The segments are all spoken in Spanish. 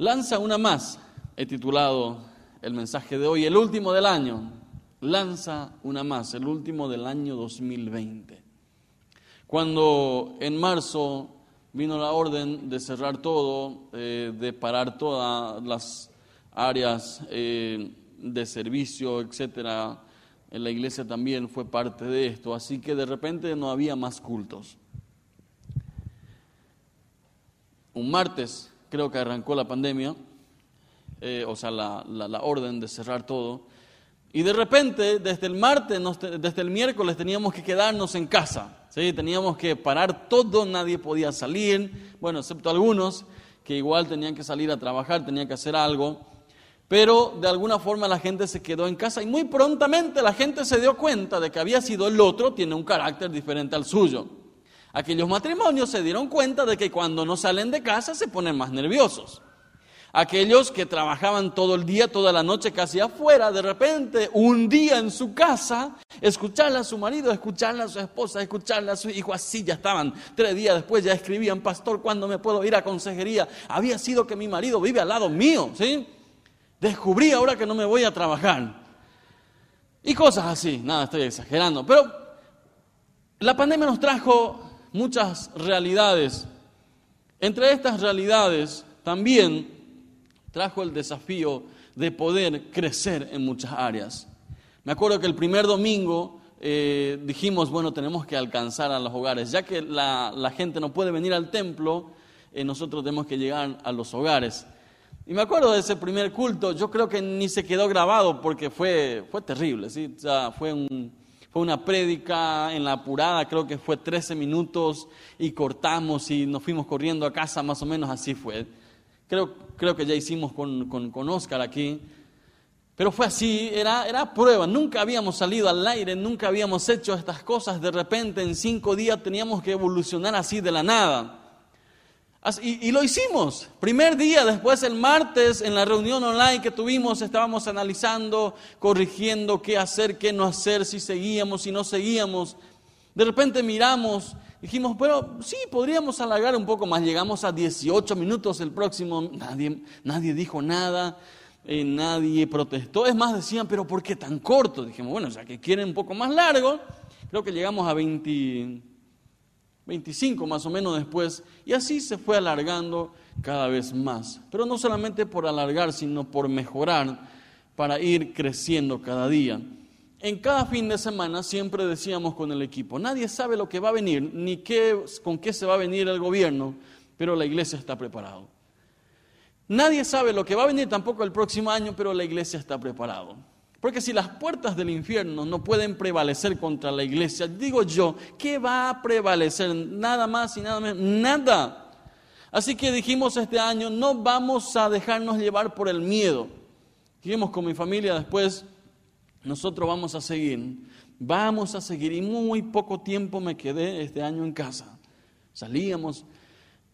Lanza una más, he titulado el mensaje de hoy, el último del año. Lanza una más, el último del año 2020. Cuando en marzo vino la orden de cerrar todo, eh, de parar todas las áreas eh, de servicio, etcétera, en la iglesia también fue parte de esto, así que de repente no había más cultos. Un martes creo que arrancó la pandemia, eh, o sea, la, la, orden de cerrar todo, y de repente desde el martes, desde el miércoles teníamos que quedarnos en casa, ¿sí? teníamos que parar todo, nadie podía salir, bueno, excepto algunos que igual tenían que salir a trabajar, tenían que hacer algo pero de alguna forma la gente se quedó en casa y muy prontamente la gente se dio cuenta de que había sido el otro, tiene un carácter diferente al suyo. Aquellos matrimonios se dieron cuenta de que cuando no salen de casa se ponen más nerviosos. Aquellos que trabajaban todo el día, toda la noche casi afuera, de repente un día en su casa, escucharle a su marido, escucharle a su esposa, escucharle a su hijo, así ya estaban. Tres días después ya escribían, pastor, ¿cuándo me puedo ir a consejería? Había sido que mi marido vive al lado mío, ¿sí? Descubrí ahora que no me voy a trabajar. Y cosas así, nada, estoy exagerando. Pero la pandemia nos trajo muchas realidades. Entre estas realidades también trajo el desafío de poder crecer en muchas áreas. Me acuerdo que el primer domingo eh, dijimos, bueno, tenemos que alcanzar a los hogares. Ya que la, gente no puede venir al templo, eh, nosotros tenemos que llegar a los hogares. Y me acuerdo de ese primer culto, yo creo que ni se quedó grabado porque fue, fue terrible, ¿sí? fue, un, fue una prédica en la apurada, creo que fue 13 minutos y cortamos y nos fuimos corriendo a casa, más o menos así fue. Creo, creo que ya hicimos con, con, con Oscar aquí. Pero fue así, era, era prueba, nunca habíamos salido al aire, nunca habíamos hecho estas cosas, de repente en cinco días teníamos que evolucionar así de la nada. Y, lo hicimos. Primer día, después el martes, en la reunión online que tuvimos, estábamos analizando, corrigiendo qué hacer, qué no hacer, si seguíamos, si no seguíamos. De repente miramos, dijimos, pero sí, podríamos alargar un poco más. Llegamos a 18 minutos el próximo, nadie, nadie dijo nada, eh, nadie protestó. Es más, decían, pero ¿por qué tan corto? Dijimos, bueno, o sea que quieren un poco más largo. Creo que llegamos a 20. 25 más o menos después, y así se fue alargando cada vez más. Pero no solamente por alargar, sino por mejorar, para ir creciendo cada día. En cada fin de semana siempre decíamos con el equipo, nadie sabe lo que va a venir, ni qué, con qué se va a venir el gobierno, pero la iglesia está preparada. Nadie sabe lo que va a venir tampoco el próximo año, pero la iglesia está preparada. Porque si las puertas del infierno no pueden prevalecer contra la iglesia, digo yo, ¿qué va a prevalecer? Nada más y nada menos, nada. Así que dijimos este año, no vamos a dejarnos llevar por el miedo. Dijimos con mi familia después, nosotros vamos a seguir, vamos a seguir. Y muy poco tiempo me quedé este año en casa. Salíamos,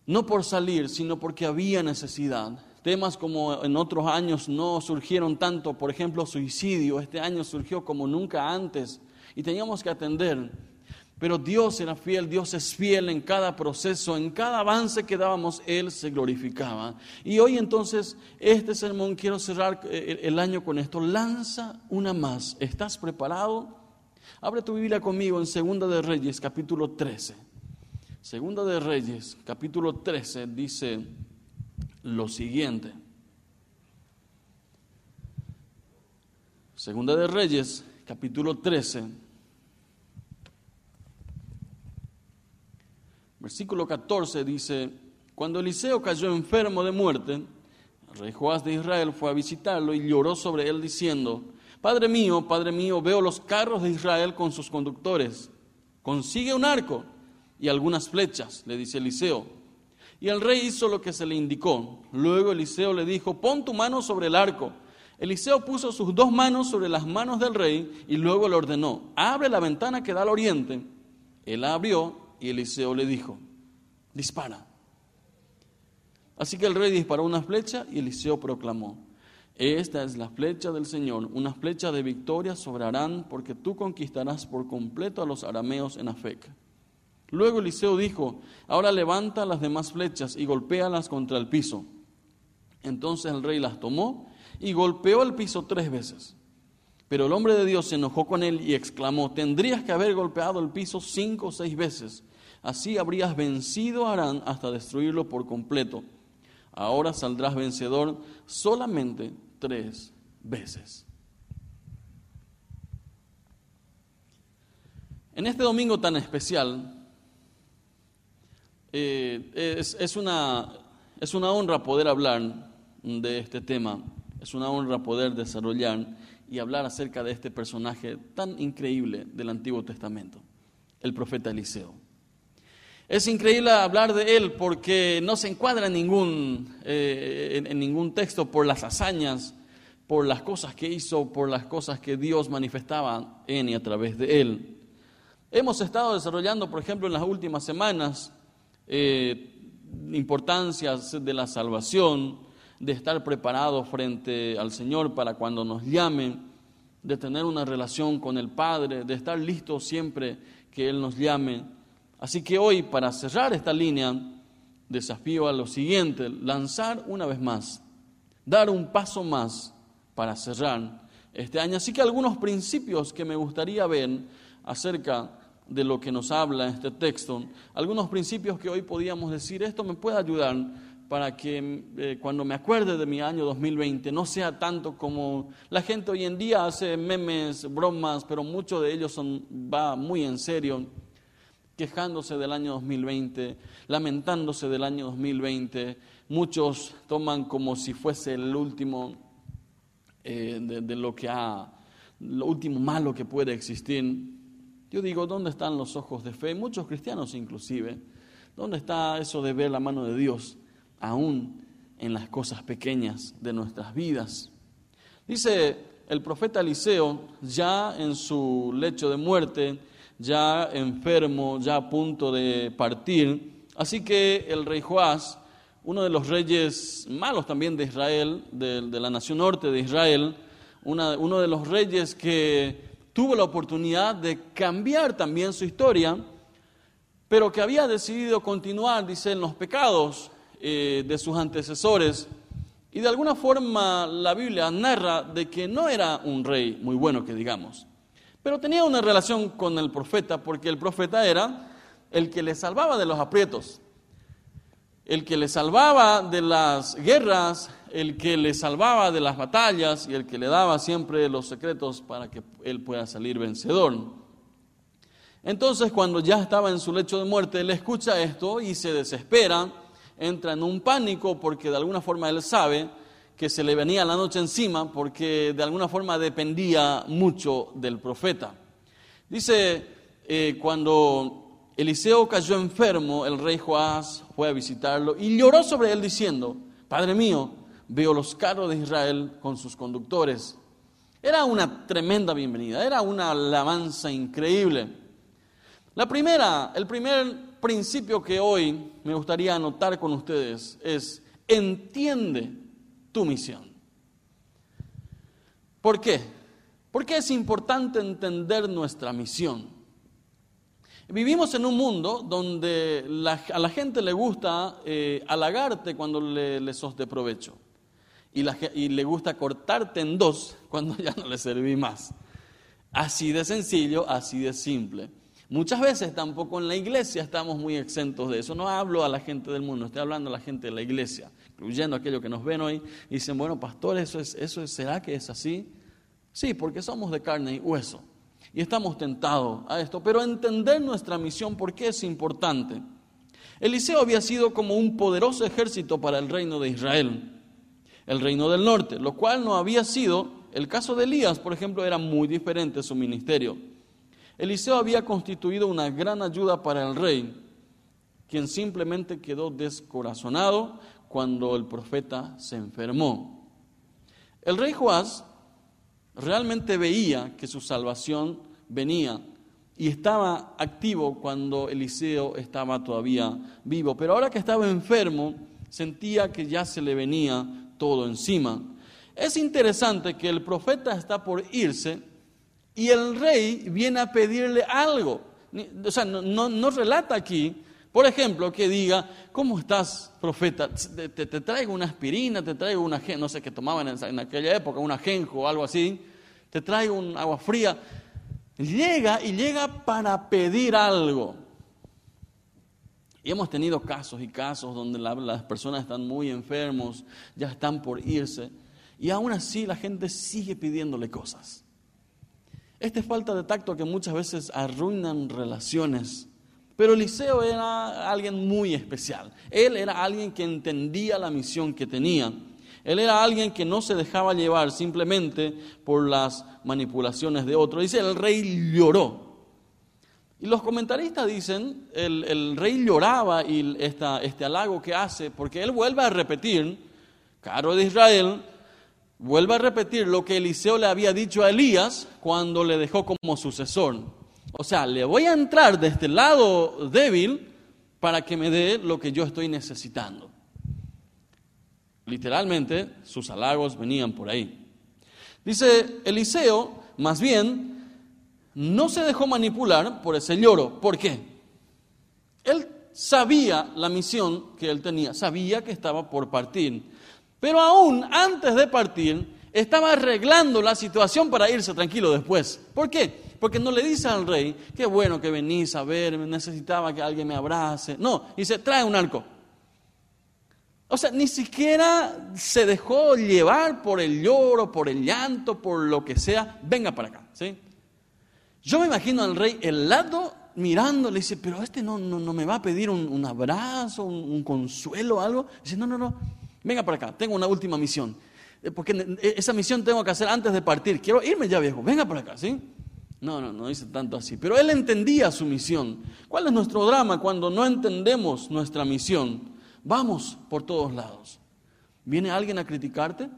no por salir, sino porque había necesidad. Temas como en otros años no surgieron tanto, por ejemplo, suicidio, este año surgió como nunca antes y teníamos que atender. Pero Dios era fiel, Dios es fiel en cada proceso, en cada avance que dábamos, Él se glorificaba. Y hoy entonces, este sermón, quiero cerrar eh, el año con esto. Lanza una más. ¿Estás preparado? Abre tu Biblia conmigo en Segunda de Reyes, capítulo 13. Segunda de Reyes, capítulo 13, dice lo siguiente. Segunda de Reyes, capítulo 13, versículo 14 dice, cuando Eliseo cayó enfermo de muerte, el rey Joás de Israel fue a visitarlo y lloró sobre él diciendo, Padre mío, Padre mío, veo los carros de Israel con sus conductores, consigue un arco y algunas flechas, le dice Eliseo. Y el rey hizo lo que se le indicó. Luego Eliseo le dijo, pon tu mano sobre el arco. Eliseo puso sus dos manos sobre las manos del rey y luego le ordenó, abre la ventana que da al oriente. Él la abrió y Eliseo le dijo, dispara. Así que el rey disparó una flecha y Eliseo proclamó, esta es la flecha del Señor, una flecha de victoria sobre Arán, porque tú conquistarás por completo a los arameos en Afec. Luego Eliseo dijo, ahora levanta las demás flechas y golpéalas contra el piso. Entonces el rey las tomó y golpeó el piso tres veces. Pero el hombre de Dios se enojó con él y exclamó, tendrías que haber golpeado el piso cinco o seis veces. Así habrías vencido a Arán hasta destruirlo por completo. Ahora saldrás vencedor solamente tres veces. En este domingo tan especial, eh, es, una, es una honra poder hablar de este tema, es una honra poder desarrollar y hablar acerca de este personaje tan increíble del Antiguo Testamento, el profeta Eliseo. Es increíble hablar de él porque no se encuadra en ningún, eh, en ningún texto por las hazañas, por las cosas que hizo, por las cosas que Dios manifestaba en y a través de él. Hemos estado desarrollando, por ejemplo, en las últimas semanas, eh, importancias de la salvación, de estar preparado frente al Señor para cuando nos llame, de tener una relación con el Padre, de estar listo siempre que Él nos llame. Así que hoy, para cerrar esta línea, desafío a lo siguiente, lanzar una vez más, dar un paso más para cerrar este año. Así que algunos principios que me gustaría ver acerca de lo que nos habla este texto, algunos principios que hoy podíamos decir, esto me puede ayudar para que eh, cuando me acuerde de mi año 2020 no sea tanto como la gente hoy en día hace memes, bromas, pero muchos de ellos son, va muy en serio, quejándose del año 2020, lamentándose del año 2020, muchos toman como si fuese el último eh, de lo que ha, lo último malo que puede existir. Yo digo, ¿dónde están los ojos de fe? Muchos cristianos inclusive. ¿Dónde está eso de ver la mano de Dios aún en las cosas pequeñas de nuestras vidas? Dice el profeta Eliseo, ya en su lecho de muerte, ya enfermo, ya a punto de partir. Así que el rey Joás, uno de los reyes malos también de Israel, de, la nación norte de Israel, uno de los reyes que tuvo la oportunidad de cambiar también su historia, pero que había decidido continuar, dice, en los pecados eh, de sus antecesores. Y de alguna forma la Biblia narra de que no era un rey muy bueno, que digamos, pero tenía una relación con el profeta, porque el profeta era el que le salvaba de los aprietos, el que le salvaba de las guerras, el que le salvaba de las batallas y el que le daba siempre los secretos para que él pueda salir vencedor. Entonces cuando ya estaba en su lecho de muerte, él escucha esto y se desespera, entra en un pánico porque de alguna forma él sabe que se le venía la noche encima porque de alguna forma dependía mucho del profeta. Dice, eh, cuando Eliseo cayó enfermo, el rey Joás fue a visitarlo y lloró sobre él diciendo, Padre mío, veo los carros de Israel con sus conductores. Era una tremenda bienvenida, era una alabanza increíble. La primera, el primer principio que hoy me gustaría anotar con ustedes es, entiende tu misión. ¿Por qué? Porque es importante entender nuestra misión. Vivimos en un mundo donde a la gente le gusta eh, halagarte cuando le, le sos de provecho y, le gusta cortarte en dos cuando ya no le serví más. Así de sencillo, así de simple. Muchas veces tampoco en la iglesia estamos muy exentos de eso. No hablo a la gente del mundo, estoy hablando a la gente de la iglesia, incluyendo aquellos que nos ven hoy dicen, bueno, pastor, ¿eso, es, eso ¿será que es así? Sí, porque somos de carne y hueso y estamos tentados a esto. Pero entender nuestra misión, ¿por qué es importante? Eliseo había sido como un poderoso ejército para el reino de Israel el reino del norte, lo cual no había sido, el caso de Elías, por ejemplo, era muy diferente su ministerio. Eliseo había constituido una gran ayuda para el rey, quien simplemente quedó descorazonado cuando el profeta se enfermó. El rey Joás realmente veía que su salvación venía y estaba activo cuando Eliseo estaba todavía vivo, pero ahora que estaba enfermo, sentía que ya se le venía todo encima. Es interesante que el profeta está por irse y el rey viene a pedirle algo. O sea, no, relata aquí Por ejemplo, que diga, ¿cómo estás, profeta? Te, traigo una aspirina, te traigo una, no sé qué tomaban en, aquella época, un ajenjo o algo así, te traigo un agua fría. Llega y llega para pedir algo. Y hemos tenido casos y casos donde las personas están muy enfermos, ya están por irse, y aún así la gente sigue pidiéndole cosas. Esta falta de tacto que muchas veces arruinan relaciones pero Eliseo era alguien muy especial. Él era alguien que entendía la misión que tenía. Él era alguien que no se dejaba llevar simplemente por las manipulaciones de otros. Dice, el rey lloró. Y los comentaristas dicen, el, rey lloraba y este halago que hace, porque él vuelve a repetir, caro de Israel, vuelve a repetir lo que Eliseo le había dicho a Elías cuando le dejó como sucesor. O sea, le voy a entrar de este lado débil para que me dé lo que yo estoy necesitando. Literalmente, sus halagos venían por ahí. Dice Eliseo, más bien, no se dejó manipular por ese lloro. ¿Por qué? Él sabía la misión que él tenía, sabía que estaba por partir. Pero aún antes de partir, estaba arreglando la situación para irse tranquilo después. ¿Por qué? Porque no le dice al rey, qué bueno que venís a ver, necesitaba que alguien me abrace. No, dice, trae un arco. O sea, ni siquiera se dejó llevar por el lloro, por el llanto, por lo que sea. Venga para acá. ¿sí? Yo me imagino al rey helado mirando, le dice, pero este no, no, me va a pedir un, abrazo, un, un, consuelo, algo. Dice, no, no, no, venga para acá, tengo una última misión. Eh, porque esa misión tengo que hacer antes de partir. Quiero irme ya, viejo, venga para acá, ¿sí? No, no, no dice tanto así. Pero él entendía su misión. ¿Cuál es nuestro drama cuando no entendemos nuestra misión? Vamos por todos lados. ¿Viene alguien a criticarte?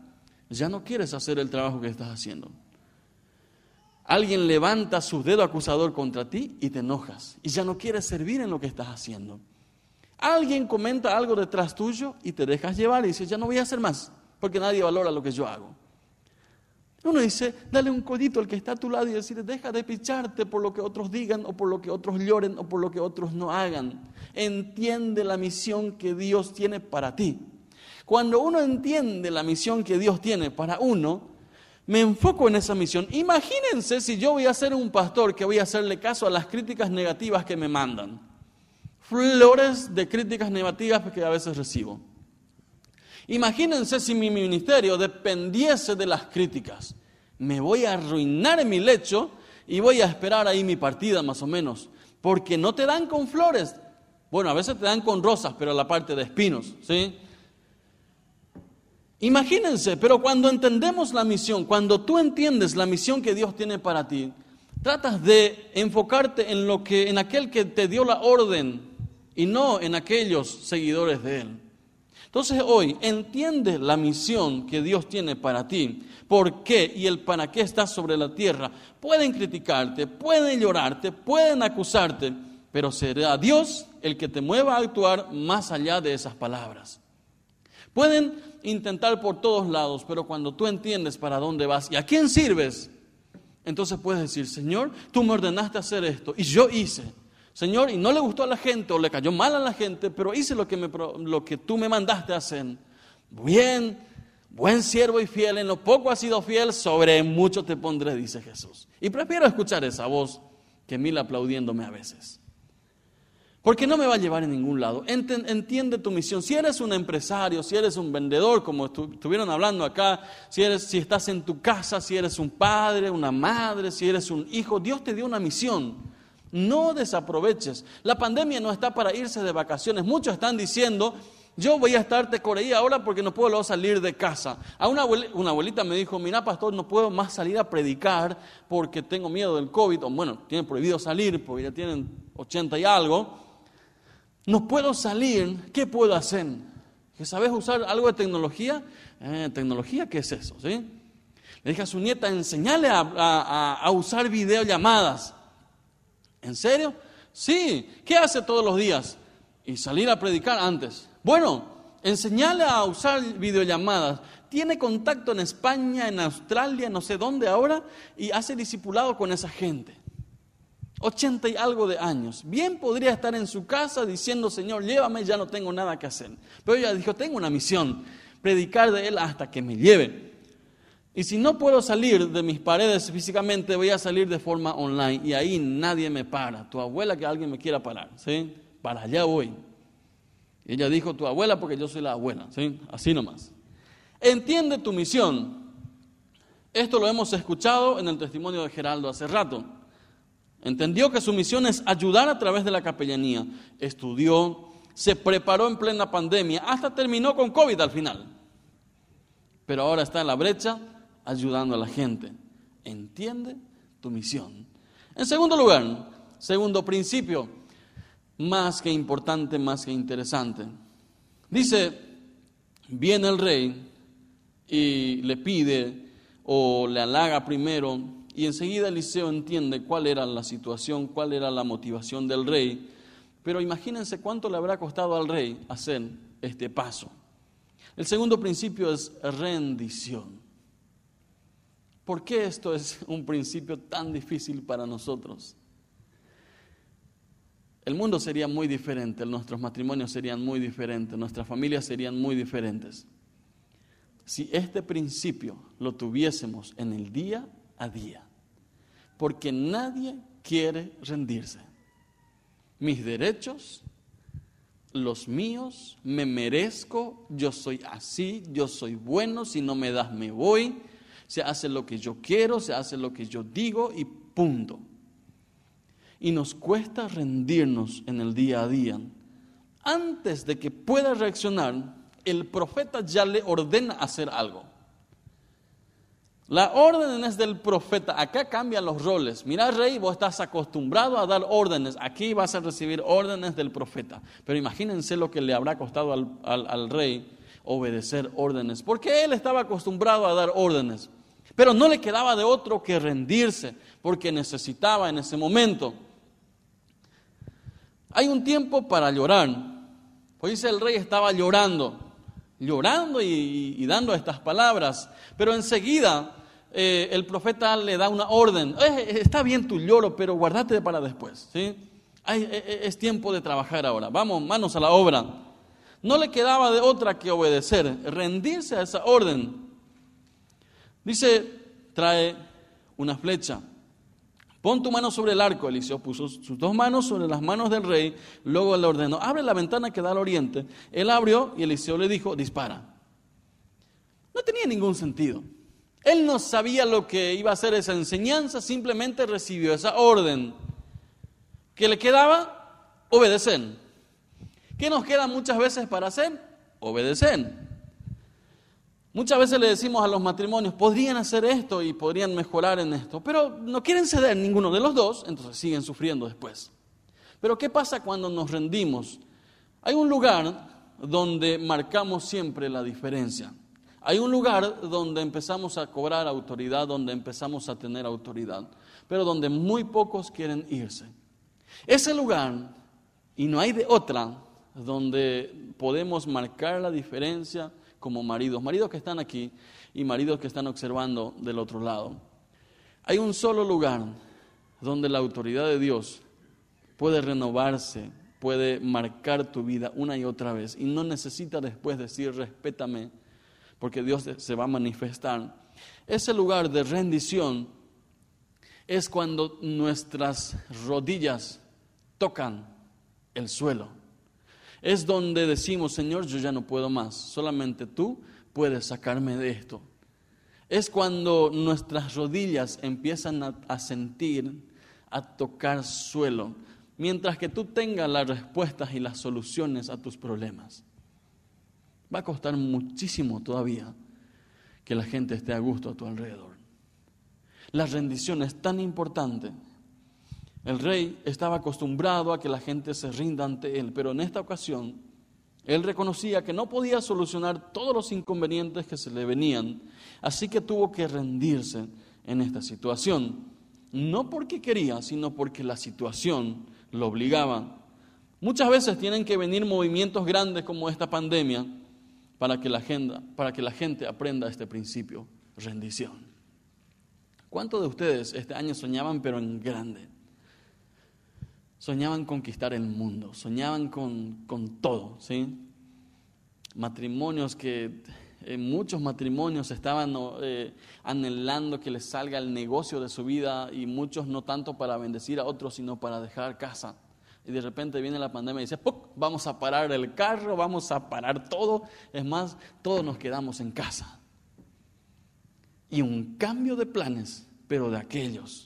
Ya no quieres hacer el trabajo que estás haciendo. Alguien levanta su dedo acusador contra ti y te enojas. Y ya no quieres servir en lo que estás haciendo. Alguien comenta algo detrás tuyo y te dejas llevar y dices, ya no voy a hacer más, porque nadie valora lo que yo hago. Uno dice, dale un codito al que está a tu lado y decirle, deja de picharte por lo que otros digan o por lo que otros lloren o por lo que otros no hagan. Entiende la misión que Dios tiene para ti. Cuando uno entiende la misión que Dios tiene para uno, me enfoco en esa misión. Imagínense si yo voy a ser un pastor que voy a hacerle caso a las críticas negativas que me mandan. Flores de críticas negativas que a veces recibo. Imagínense si mi ministerio dependiese de las críticas. Me voy a arruinar en mi lecho y voy a esperar ahí mi partida más o menos. Porque no te dan con flores. Bueno, a veces te dan con rosas, pero la parte de espinos, ¿sí? Imagínense, pero cuando entendemos la misión, cuando tú entiendes la misión que Dios tiene para ti, tratas de enfocarte en lo que en aquel que te dio la orden y no en aquellos seguidores de él. Entonces hoy entiende la misión que Dios tiene para ti, por qué y el para qué estás sobre la tierra. Pueden criticarte, pueden llorarte, pueden acusarte, pero será Dios el que te mueva a actuar más allá de esas palabras. Pueden intentar por todos lados, pero cuando tú entiendes para dónde vas y a quién sirves, entonces puedes decir, Señor, tú me ordenaste hacer esto y yo hice. Señor, y no le gustó a la gente o le cayó mal a la gente, pero hice lo que, me, lo que tú me mandaste a hacer. Bien, buen siervo y fiel, en lo poco has sido fiel, sobre mucho te pondré, dice Jesús. Y prefiero escuchar esa voz que mil aplaudiéndome a veces. Porque no me va a llevar en ningún lado. Entiende tu misión. Si eres un empresario, si eres un vendedor, como estuvieron hablando acá, si, eres, si estás en tu casa, si eres un padre, una madre, si eres un hijo, Dios te dio una misión. No desaproveches. La pandemia no está para irse de vacaciones. Muchos están diciendo, yo voy a estar ahí ahora porque no puedo salir de casa. A una abuelita, me dijo, mira pastor, no puedo más salir a predicar porque tengo miedo del COVID. O bueno, tienen prohibido salir porque ya tienen 80 y algo. No puedo salir, ¿qué puedo hacer? ¿Sabes usar algo de tecnología? Eh, ¿Tecnología qué es eso? ¿sí? Le dije a su nieta, enseñale a, usar videollamadas. ¿En serio? Sí. ¿Qué hace todos los días? Y salir a predicar antes. Bueno, enseñarle a usar videollamadas. Tiene contacto en España, en Australia, no sé dónde ahora, y hace discipulado con esa gente. 80 y algo de años. Bien podría estar en su casa diciendo, Señor, llévame, ya no tengo nada que hacer. Pero ella dijo, tengo una misión, predicar de Él hasta que me lleve. Y si no puedo salir de mis paredes físicamente, voy a salir de forma online y ahí nadie me para. Tu abuela que alguien me quiera parar, ¿sí? Para allá voy. ella dijo, tu abuela porque yo soy la abuela, ¿sí? Así nomás. Entiende tu misión. Esto lo hemos escuchado en el testimonio de Geraldo hace rato. Entendió que su misión es ayudar a través de la capellanía. Estudió, se preparó en plena pandemia, hasta terminó con COVID al final. Pero ahora está en la brecha ayudando a la gente. Entiende tu misión. En segundo lugar, segundo principio, más que importante, más que interesante. Dice, viene el rey y le pide o le halaga primero y enseguida Eliseo entiende cuál era la situación, cuál era la motivación del rey. Pero imagínense cuánto le habrá costado al rey hacer este paso. El segundo principio es rendición. ¿Por qué esto es un principio tan difícil para nosotros? El mundo sería muy diferente, nuestros matrimonios serían muy diferentes, nuestras familias serían muy diferentes. Si este principio lo tuviésemos en el día a día porque nadie quiere rendirse. Mis derechos, los míos, me merezco, yo soy así, yo soy bueno, si no me das me voy, se hace lo que yo quiero, se hace lo que yo digo y punto. Y nos cuesta rendirnos en el día a día. Antes de que pueda reaccionar, el profeta ya le ordena hacer algo. La orden es del profeta. Acá cambian los roles. Mira, rey, vos estás acostumbrado a dar órdenes. Aquí vas a recibir órdenes del profeta. Pero imagínense lo que le habrá costado al, rey obedecer órdenes. Porque él estaba acostumbrado a dar órdenes. Pero no le quedaba de otro que rendirse. Porque necesitaba en ese momento. Hay un tiempo para llorar. Pues dice el rey estaba llorando llorando y, dando estas palabras. Pero enseguida eh, el profeta le da una orden. Eh, está bien tu lloro, pero guardate para después. ¿sí? Eh, es tiempo de trabajar ahora. Vamos, manos a la obra. No le quedaba de otra que obedecer, rendirse a esa orden. Dice, trae una flecha. Pon tu mano sobre el arco. Eliseo puso sus dos manos sobre las manos del rey. Luego le ordenó, abre la ventana que da al oriente. Él abrió y Eliseo le dijo, dispara. No tenía ningún sentido. Él no sabía lo que iba a hacer esa enseñanza, simplemente recibió esa orden. ¿Qué le quedaba? Obedecer. ¿Qué nos queda muchas veces para hacer? Obedecer. Muchas veces le decimos a los matrimonios, podrían hacer esto y podrían mejorar en esto, pero no quieren ceder ninguno de los dos, entonces siguen sufriendo después. Pero ¿qué pasa cuando nos rendimos? Hay un lugar donde marcamos siempre la diferencia. Hay un lugar donde empezamos a cobrar autoridad, donde empezamos a tener autoridad, pero donde muy pocos quieren irse. Ese lugar, y no hay de otra, donde podemos marcar la diferencia, como maridos, maridos que están aquí y maridos que están observando del otro lado. Hay un solo lugar donde la autoridad de Dios puede renovarse, puede marcar tu vida una y otra vez y no necesita después decir respétame porque Dios se va a manifestar. Ese lugar de rendición es cuando nuestras rodillas tocan el suelo es donde decimos, Señor, yo ya no puedo más, solamente tú puedes sacarme de esto. Es cuando nuestras rodillas empiezan a, sentir, a tocar suelo, mientras que tú tengas las respuestas y las soluciones a tus problemas. Va a costar muchísimo todavía que la gente esté a gusto a tu alrededor. La rendición es tan importante el rey estaba acostumbrado a que la gente se rinda ante él, pero en esta ocasión él reconocía que no podía solucionar todos los inconvenientes que se le venían, así que tuvo que rendirse en esta situación. No porque quería, sino porque la situación lo obligaba. Muchas veces tienen que venir movimientos grandes como esta pandemia para que la, agenda, para que la gente aprenda este principio, rendición. ¿Cuántos de ustedes este año soñaban pero en grande? Soñaban conquistar el mundo, soñaban con, con todo, ¿sí? Matrimonios que en muchos matrimonios estaban eh, anhelando que les salga el negocio de su vida y muchos no tanto para bendecir a otros, sino para dejar casa. Y de repente viene la pandemia y dice, ¡Puc! vamos a parar el carro, vamos a parar todo. Es más, todos nos quedamos en casa. Y un cambio de planes, pero de aquellos.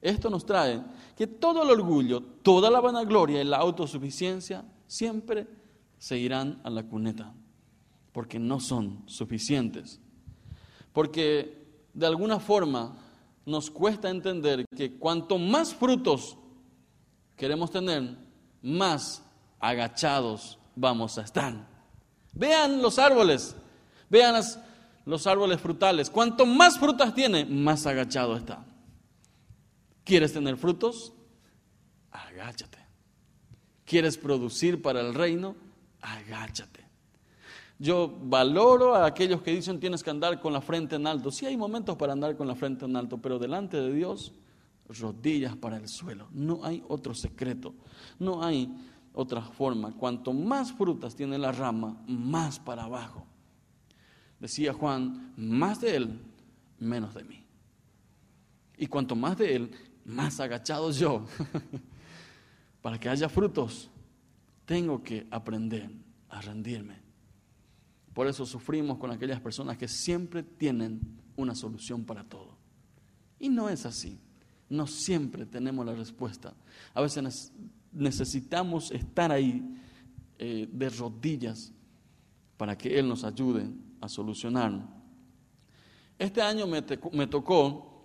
Esto nos trae que todo el orgullo, toda la vanagloria y la autosuficiencia siempre se irán a la cuneta porque no son suficientes. Porque de alguna forma nos cuesta entender que cuanto más frutos queremos tener, más agachados vamos a estar. Vean los árboles, vean los árboles frutales. Cuanto más frutas tiene, más agachado está. ¿Quieres tener frutos? Agáchate. ¿Quieres producir para el reino? Agáchate. Yo valoro a aquellos que dicen tienes que andar con la frente en alto. Sí hay momentos para andar con la frente en alto, pero delante de Dios, rodillas para el suelo. No hay otro secreto, no hay otra forma. Cuanto más frutas tiene la rama, más para abajo. Decía Juan, más de él, menos de mí. Y cuanto más de él, más agachado yo. para que haya frutos, tengo que aprender a rendirme por eso sufrimos con aquellas personas que siempre tienen una solución para todo. Y no es así. No siempre tenemos la respuesta. A veces necesitamos estar ahí eh, de rodillas para que Él nos ayude a solucionar. Este año me, me tocó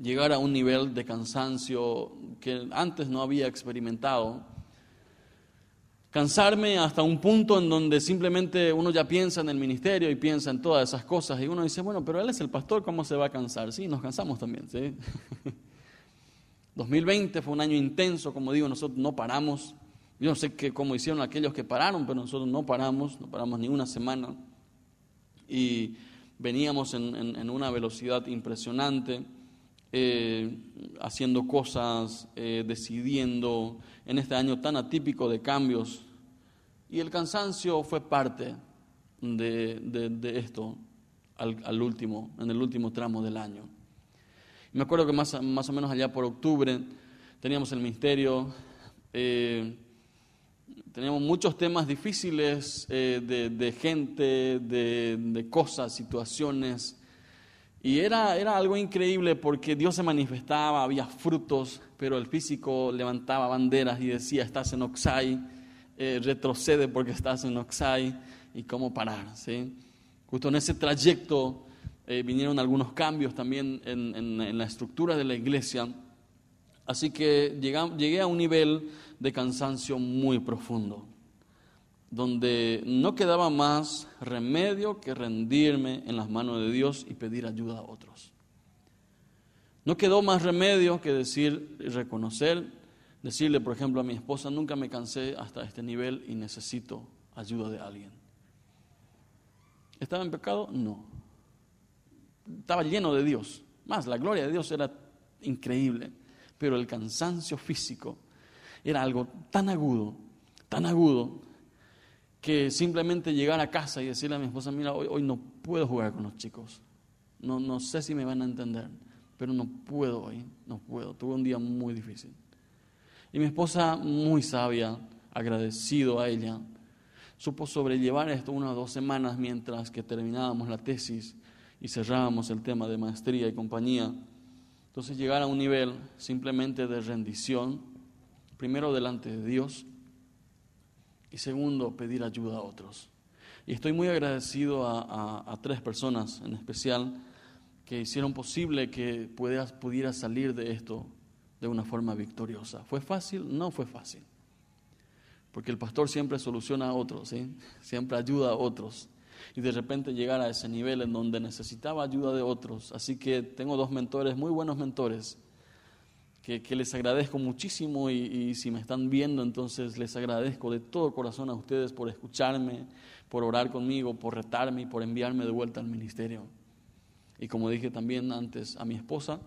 llegar a un nivel de cansancio que antes no había experimentado cansarme hasta un punto en donde simplemente uno ya piensa en el ministerio y piensa en todas esas cosas y uno dice, bueno, pero él es el pastor, ¿cómo se va a cansar? Sí, nos cansamos también, ¿sí? 2020 fue un año intenso, como digo, nosotros no paramos. Yo no sé qué, cómo hicieron aquellos que pararon, pero nosotros no paramos, no paramos ni una semana. Y veníamos en, una velocidad impresionante, eh, haciendo cosas, eh, decidiendo, en este año tan atípico de cambios. Y el cansancio fue parte de, esto al, último, en el último tramo del año. Me acuerdo que más, más o menos allá por octubre teníamos el ministerio, eh, teníamos muchos temas difíciles eh, de, gente, de, de cosas, situaciones. Y era, era algo increíble porque Dios se manifestaba, había frutos, pero el físico levantaba banderas y decía, estás en Oxai, eh, retrocede porque estás en Oxai, y cómo parar. ¿sí? Justo en ese trayecto eh, vinieron algunos cambios también en, la estructura de la iglesia, así que llegué a un nivel de cansancio muy profundo, donde no quedaba más remedio que rendirme en las manos de Dios y pedir ayuda a otros. No quedó más remedio que decir y reconocer, decirle, por ejemplo, a mi esposa, nunca me cansé hasta este nivel y necesito ayuda de alguien. ¿Estaba en pecado? No. Estaba lleno de Dios. Más, la gloria de Dios era increíble, pero el cansancio físico era algo tan agudo, tan agudo, que simplemente llegar a casa y decirle a mi esposa, mira, hoy, no puedo jugar con los chicos. No, no sé si me van a entender pero no puedo hoy, no puedo. Tuve un día muy difícil. Y mi esposa, muy sabia, agradecido a ella, supo sobrellevar esto unas dos semanas mientras que terminábamos la tesis y cerrábamos el tema de maestría y compañía. Entonces llegar a un nivel simplemente de rendición, primero delante de Dios y segundo pedir ayuda a otros. Y estoy muy agradecido a, tres personas en especial que hicieron posible que pudieras salir de esto de una forma victoriosa. ¿Fue fácil? No fue fácil. Porque el pastor siempre soluciona a otros, ¿sí? siempre ayuda a otros. Y de repente llegar a ese nivel en donde necesitaba ayuda de otros. Así que tengo dos mentores, muy buenos mentores, que, les agradezco muchísimo y, y, si me están viendo, entonces les agradezco de todo corazón a ustedes por escucharme, por orar conmigo, por retarme y por enviarme de vuelta al ministerio. Y como dije también antes, a mi esposa,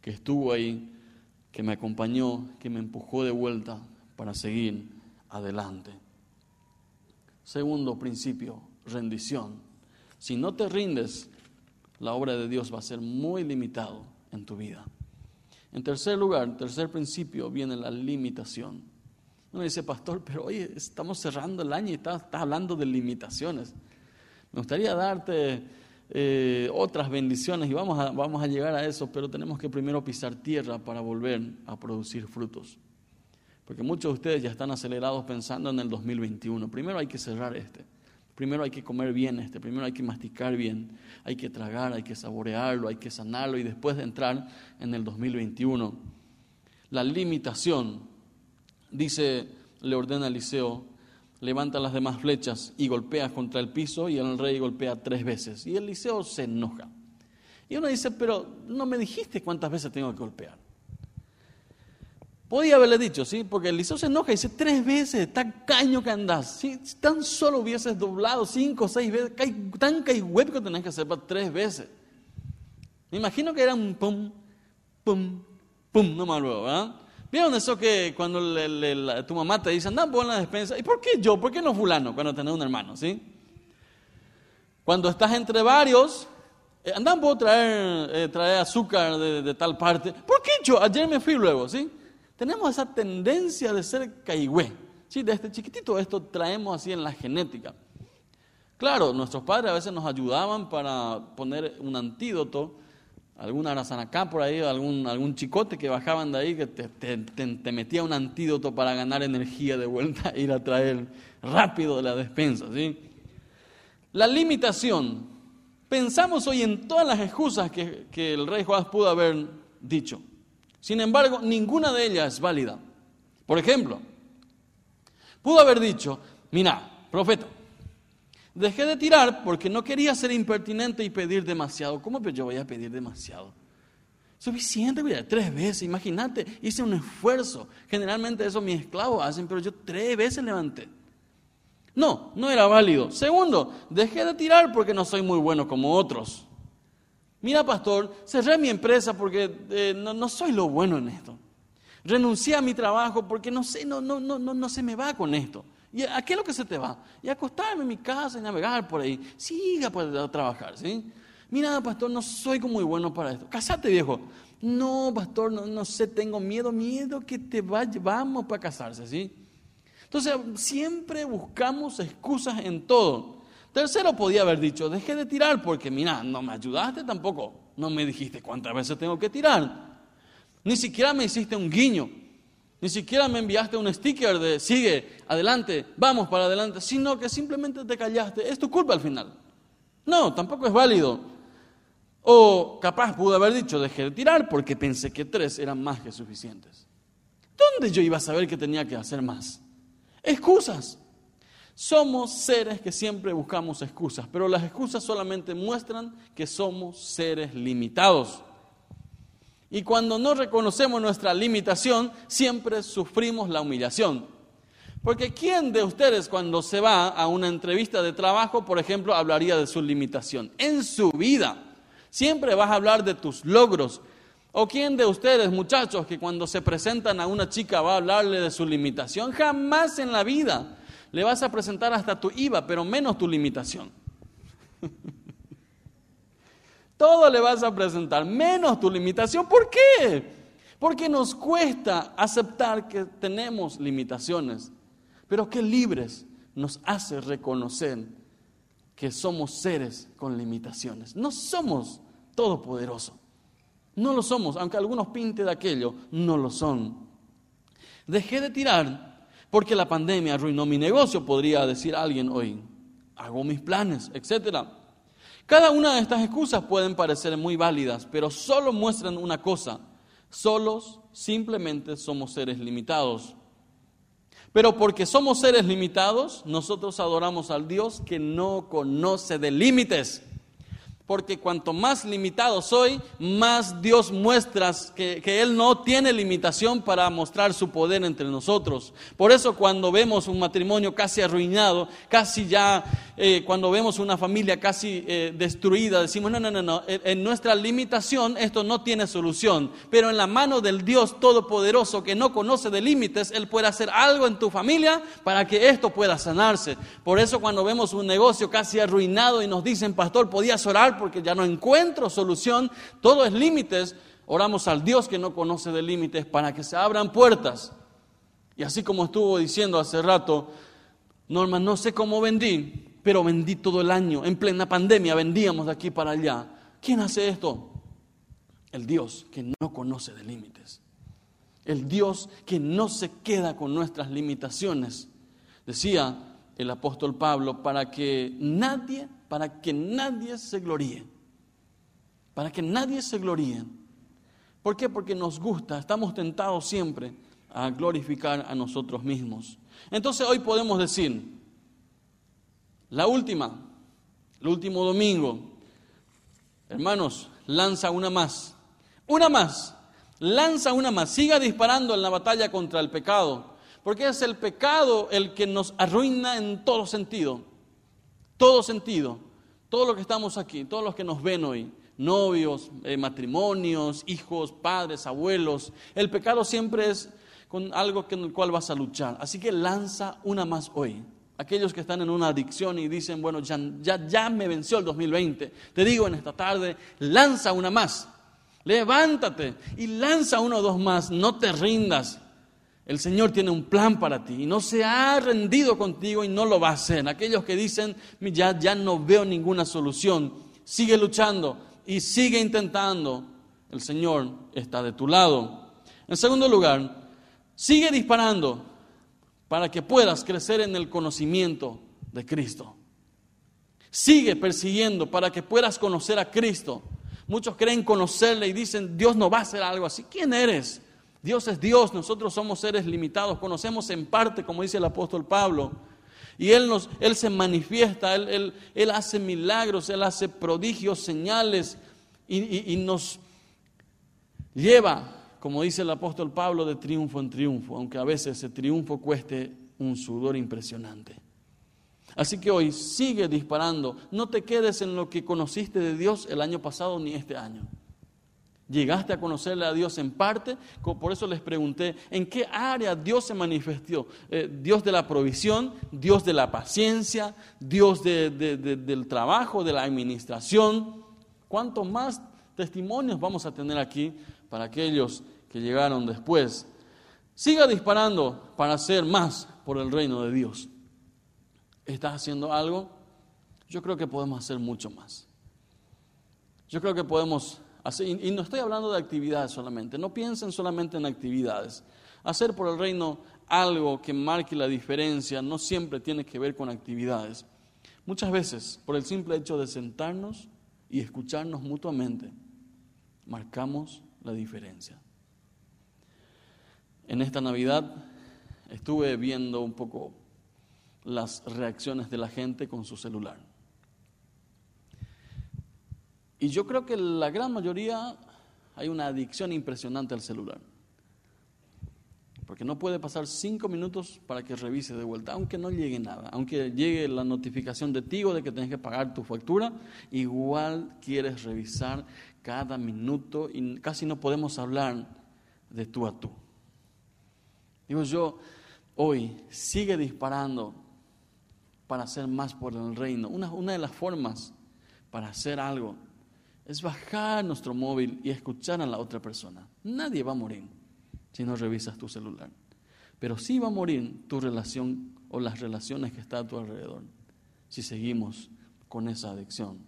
que estuvo ahí que me acompañó, que me empujó de vuelta para seguir adelante. Segundo principio, rendición. Si no te rindes, la obra de Dios va a ser muy limitado en tu vida. En tercer lugar, tercer principio, viene la limitación. Uno dice, pastor, pero oye, estamos cerrando el año y estás, hablando de limitaciones. Me gustaría darte eh, otras bendiciones y vamos a, vamos a llegar a eso, pero tenemos que primero pisar tierra para volver a producir frutos. Porque muchos de ustedes ya están acelerados pensando en el 2021. Primero hay que cerrar este. Primero hay que comer bien este, primero hay que masticar bien, hay que tragar, hay que saborearlo, hay que sanarlo y después de entrar en el 2021. La limitación, dice, le ordena a Eliseo, levanta las demás flechas y golpea contra el piso y el rey golpea tres veces. Y Eliseo se enoja. Y uno dice, pero no me dijiste cuántas veces tengo que golpear. Podía haberle dicho, ¿sí? Porque Eliseo se enoja y dice, tres veces, tan caño que andás. Si tan solo hubieses doblado cinco o seis veces, tan web que tenés que hacer para tres veces. Me imagino que era un pum, pum, pum, no más luego, ¿verdad? ¿Vieron eso que cuando tu mamá te dice, anda por la despensa? ¿Y por qué yo? ¿Por qué no fulano? Cuando tenés un hermano, ¿sí? Cuando estás entre varios, eh, andan por traer, eh, traer azúcar de, de, tal parte. ¿Por qué yo? Ayer me fui luego, ¿sí? Tenemos esa tendencia de ser caigüe. ¿sí? Desde chiquitito esto traemos así en la genética. Claro, nuestros padres a veces nos ayudaban para poner un antídoto, alguna arazanacá por ahí, algún, algún chicote que bajaban de ahí que te, te, metía un antídoto para ganar energía de vuelta e ir a traer rápido de la despensa. ¿sí? La limitación. Pensamos hoy en todas las excusas que, que el rey Juan pudo haber dicho. Sin embargo, ninguna de ellas es válida. Por ejemplo, pudo haber dicho, mira, profeta, dejé de tirar porque no quería ser impertinente y pedir demasiado. ¿Cómo yo voy a pedir demasiado? Suficiente, mira, tres veces, imagínate, hice un esfuerzo. Generalmente eso mis esclavos hacen, pero yo tres veces levanté. No, no era válido. Segundo, dejé de tirar porque no soy muy bueno como otros. Mira, pastor, cerré mi empresa porque eh, no, soy lo bueno en esto. Renuncié a mi trabajo porque no sé, no, no, no, no, se me va con esto. ¿Y a qué es lo que se te va? Y acostarme en mi casa y navegar por ahí. Siga para trabajar, ¿sí? Mira, pastor, no soy muy bueno para esto. Casate, viejo. No, pastor, no, no sé, tengo miedo, miedo que te vaya, vamos para casarse, ¿sí? Entonces, siempre buscamos excusas en todo. Tercero podía haber dicho, dejé de tirar porque, mira, no me ayudaste tampoco. No me dijiste cuántas veces tengo que tirar. Ni siquiera me hiciste un guiño. Ni siquiera me enviaste un sticker de sigue, adelante, vamos para adelante, sino que simplemente te callaste. Es tu culpa al final. No, tampoco es válido. O capaz pudo haber dicho, dejé de tirar porque pensé que tres eran más que suficientes. ¿Dónde yo iba a saber que tenía que hacer más? Excusas. Somos seres que siempre buscamos excusas, pero las excusas solamente muestran que somos seres limitados. Y cuando no reconocemos nuestra limitación, siempre sufrimos la humillación. Porque ¿quién de ustedes cuando se va a una entrevista de trabajo, por ejemplo, hablaría de su limitación? En su vida. Siempre vas a hablar de tus logros. ¿O quién de ustedes, muchachos, que cuando se presentan a una chica va a hablarle de su limitación? Jamás en la vida le vas a presentar hasta tu IVA, pero menos tu limitación. Todo le vas a presentar, menos tu limitación. ¿Por qué? Porque nos cuesta aceptar que tenemos limitaciones, pero que libres nos hace reconocer que somos seres con limitaciones. No somos todopoderosos. No lo somos, aunque algunos pinten de aquello, no lo son. Dejé de tirar porque la pandemia arruinó mi negocio, podría decir alguien hoy. Hago mis planes, etc. Cada una de estas excusas pueden parecer muy válidas, pero solo muestran una cosa. Solos simplemente somos seres limitados. Pero porque somos seres limitados, nosotros adoramos al Dios que no conoce de límites porque cuanto más limitado soy, más Dios muestra que, Él no tiene limitación para mostrar su poder entre nosotros. Por eso cuando vemos un matrimonio casi arruinado, casi ya eh, cuando vemos una familia casi eh, destruida, decimos, no, no, no, no, en nuestra limitación esto no tiene solución, pero en la mano del Dios Todopoderoso que no conoce de límites, Él puede hacer algo en tu familia para que esto pueda sanarse. Por eso cuando vemos un negocio casi arruinado y nos dicen, pastor, podías orar porque ya no encuentro solución, todo es límites, oramos al Dios que no conoce de límites para que se abran puertas. Y así como estuvo diciendo hace rato, Norma, no sé cómo vendí, pero vendí todo el año. En plena pandemia vendíamos de aquí para allá. ¿Quién hace esto? El Dios que no conoce de límites. El Dios que no se queda con nuestras limitaciones. Decía el apóstol Pablo, para que nadie, para que nadie se gloríe. Para que nadie se gloríe. ¿Por qué? Porque nos gusta, estamos tentados siempre a glorificar a nosotros mismos. Entonces hoy podemos decir, la última, el último domingo. Hermanos, lanza una más. Una más. Lanza una más. Siga disparando en la batalla contra el pecado. Porque es el pecado el que nos arruina en todo sentido. Todo sentido. Todo lo que estamos aquí, todos los que nos ven hoy, novios, eh, matrimonios, hijos, padres, abuelos. El pecado siempre es con algo con el cual vas a luchar. Así que lanza una más hoy aquellos que están en una adicción y dicen, bueno, ya, ya, ya me venció el 2020. Te digo en esta tarde, lanza una más. Levántate y lanza uno o dos más. No te rindas. El Señor tiene un plan para ti y no se ha rendido contigo y no lo va a hacer. Aquellos que dicen, ya, ya no veo ninguna solución, sigue luchando y sigue intentando. El Señor está de tu lado. En segundo lugar, sigue disparando para que puedas crecer en el conocimiento de Cristo. Sigue persiguiendo para que puedas conocer a Cristo. Muchos creen conocerle y dicen, Dios no va a hacer algo así. ¿Quién eres? Dios es Dios, nosotros somos seres limitados, conocemos en parte, como dice el apóstol Pablo. Y Él, nos, él se manifiesta, él, él, hace milagros, Él hace prodigios, señales y, y nos lleva como dice el apóstol Pablo, de triunfo en triunfo, aunque a veces ese triunfo cueste un sudor impresionante. Así que hoy sigue disparando, no te quedes en lo que conociste de Dios el año pasado ni este año. Llegaste a conocerle a Dios en parte, por eso les pregunté, ¿en qué área Dios se manifestó? Eh, Dios de la provisión, Dios de la paciencia, Dios del trabajo, de la administración. ¿Cuántos más testimonios vamos a tener aquí para aquellos que llegaron después. Siga disparando para hacer más por el reino de Dios. ¿Estás haciendo algo? Yo creo que podemos hacer mucho más. Yo creo que podemos hacer, y no estoy hablando de actividades solamente, no piensen solamente en actividades. Hacer por el reino algo que marque la diferencia no siempre tiene que ver con actividades. Muchas veces, por el simple hecho de sentarnos y escucharnos mutuamente, marcamos la diferencia. En esta Navidad estuve viendo un poco las reacciones de la gente con su celular. Y yo creo que la gran mayoría hay una adicción impresionante al celular. Porque no puede pasar cinco minutos para que revise de vuelta, aunque no llegue nada, aunque llegue la notificación de ti de que tienes que pagar tu factura, igual quieres revisar cada minuto y casi no podemos hablar de tú a tú. Digo yo, hoy sigue disparando para hacer más por el reino. Una, una de las formas para hacer algo es bajar nuestro móvil y escuchar a la otra persona. Nadie va a morir si no revisas tu celular. Pero sí va a morir tu relación o las relaciones que están a tu alrededor si seguimos con esa adicción.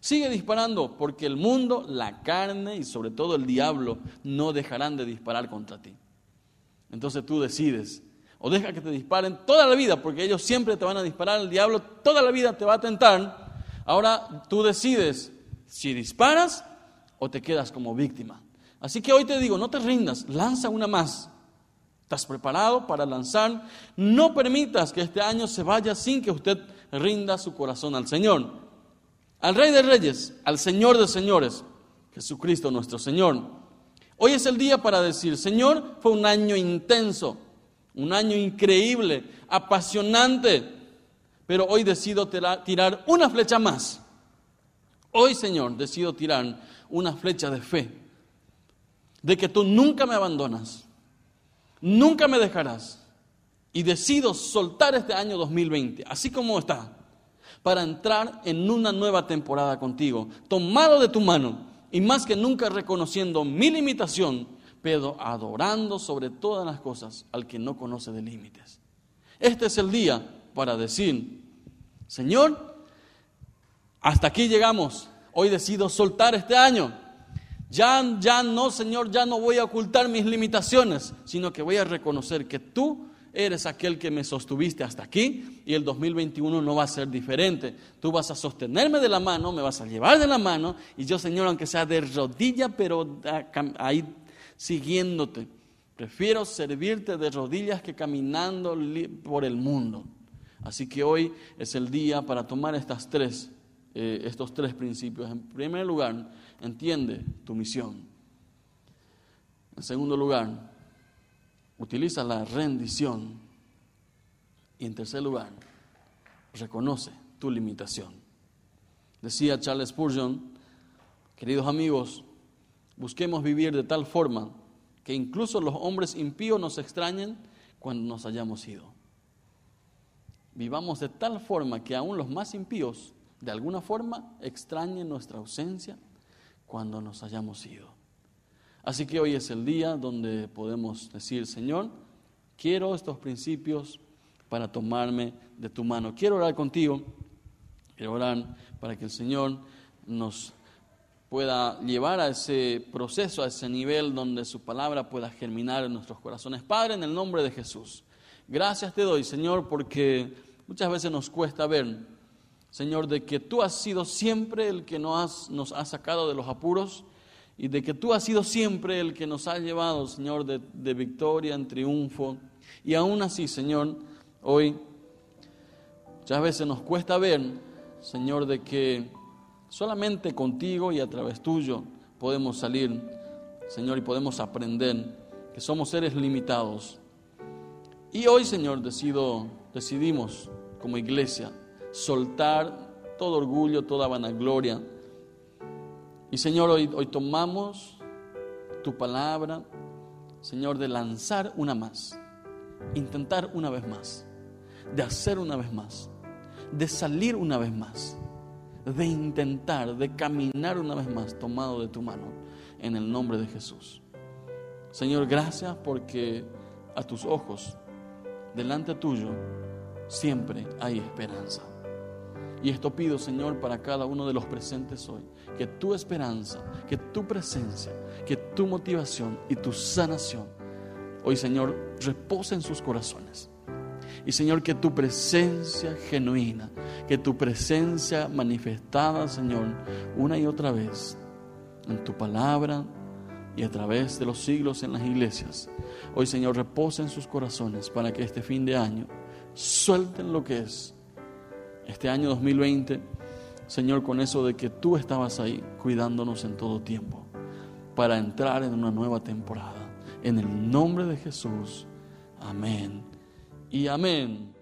Sigue disparando porque el mundo, la carne y sobre todo el diablo no dejarán de disparar contra ti. Entonces tú decides, o deja que te disparen toda la vida, porque ellos siempre te van a disparar, el diablo toda la vida te va a tentar. Ahora tú decides si disparas o te quedas como víctima. Así que hoy te digo, no te rindas, lanza una más. ¿Estás preparado para lanzar? No permitas que este año se vaya sin que usted rinda su corazón al Señor al Rey de Reyes, al Señor de Señores, Jesucristo nuestro Señor. Hoy es el día para decir, Señor, fue un año intenso, un año increíble, apasionante, pero hoy decido tirar una flecha más. Hoy, Señor, decido tirar una flecha de fe, de que tú nunca me abandonas, nunca me dejarás. Y decido soltar este año 2020, así como está, para entrar en una nueva temporada contigo, tomado de tu mano y más que nunca reconociendo mi limitación, pero adorando sobre todas las cosas al que no conoce de límites. Este es el día para decir, Señor, hasta aquí llegamos, hoy decido soltar este año. Ya, ya no, Señor, ya no voy a ocultar mis limitaciones, sino que voy a reconocer que tú eres aquel que me sostuviste hasta aquí y el 2021 no va a ser diferente. Tú vas a sostenerme de la mano, me vas a llevar de la mano y yo, Señor, aunque sea de rodilla, pero ahí siguiéndote, prefiero servirte de rodillas que caminando por el mundo. Así que hoy es el día para tomar estas tres, eh, estos tres principios. En primer lugar, entiende tu misión. En segundo lugar, utiliza la rendición. Y en tercer lugar, reconoce tu limitación. Decía Charles Spurgeon, queridos amigos, busquemos vivir de tal forma que incluso los hombres impíos nos extrañen cuando nos hayamos ido vivamos de tal forma que aún los más impíos, de alguna forma, extrañen nuestra ausencia cuando nos hayamos ido. Así que hoy es el día donde podemos decir, Señor, quiero estos principios para tomarme de tu mano. Quiero orar contigo, quiero orar para que el Señor nos pueda llevar a ese proceso, a ese nivel donde su palabra pueda germinar en nuestros corazones. Padre, en el nombre de Jesús, gracias te doy, Señor, porque Muchas veces nos cuesta ver, Señor, de que tú has sido siempre el que nos has, nos ha sacado de los apuros y de que tú has sido siempre el que nos ha llevado, Señor, de, de victoria en triunfo. Y aún así, Señor, hoy muchas veces nos cuesta ver, Señor, de que solamente contigo y a través tuyo podemos salir, Señor, y podemos aprender que somos seres limitados. Y hoy, Señor, decido, decidimos como iglesia, soltar todo orgullo, toda vanagloria. Y Señor, hoy, hoy tomamos tu palabra, Señor, de lanzar una más, intentar una vez más, de hacer una vez más, de salir una vez más, de intentar, de caminar una vez más, tomado de tu mano, en el nombre de Jesús. Señor, gracias porque a tus ojos, delante tuyo, siempre hay esperanza. Y esto pido, Señor, para cada uno de los presentes hoy, que tu esperanza, que tu presencia, que tu motivación y tu sanación, hoy, Señor, reposa en sus corazones. Y, Señor, que tu presencia genuina, que tu presencia manifestada, Señor, una y otra vez, en tu palabra y a través de los siglos en las iglesias, hoy, Señor, reposa en sus corazones para que este fin de año suelten lo que es. Este año 2020, Señor, con eso de que tú estabas ahí cuidándonos en todo tiempo para entrar en una nueva temporada. En el nombre de Jesús. Amén. Y amén.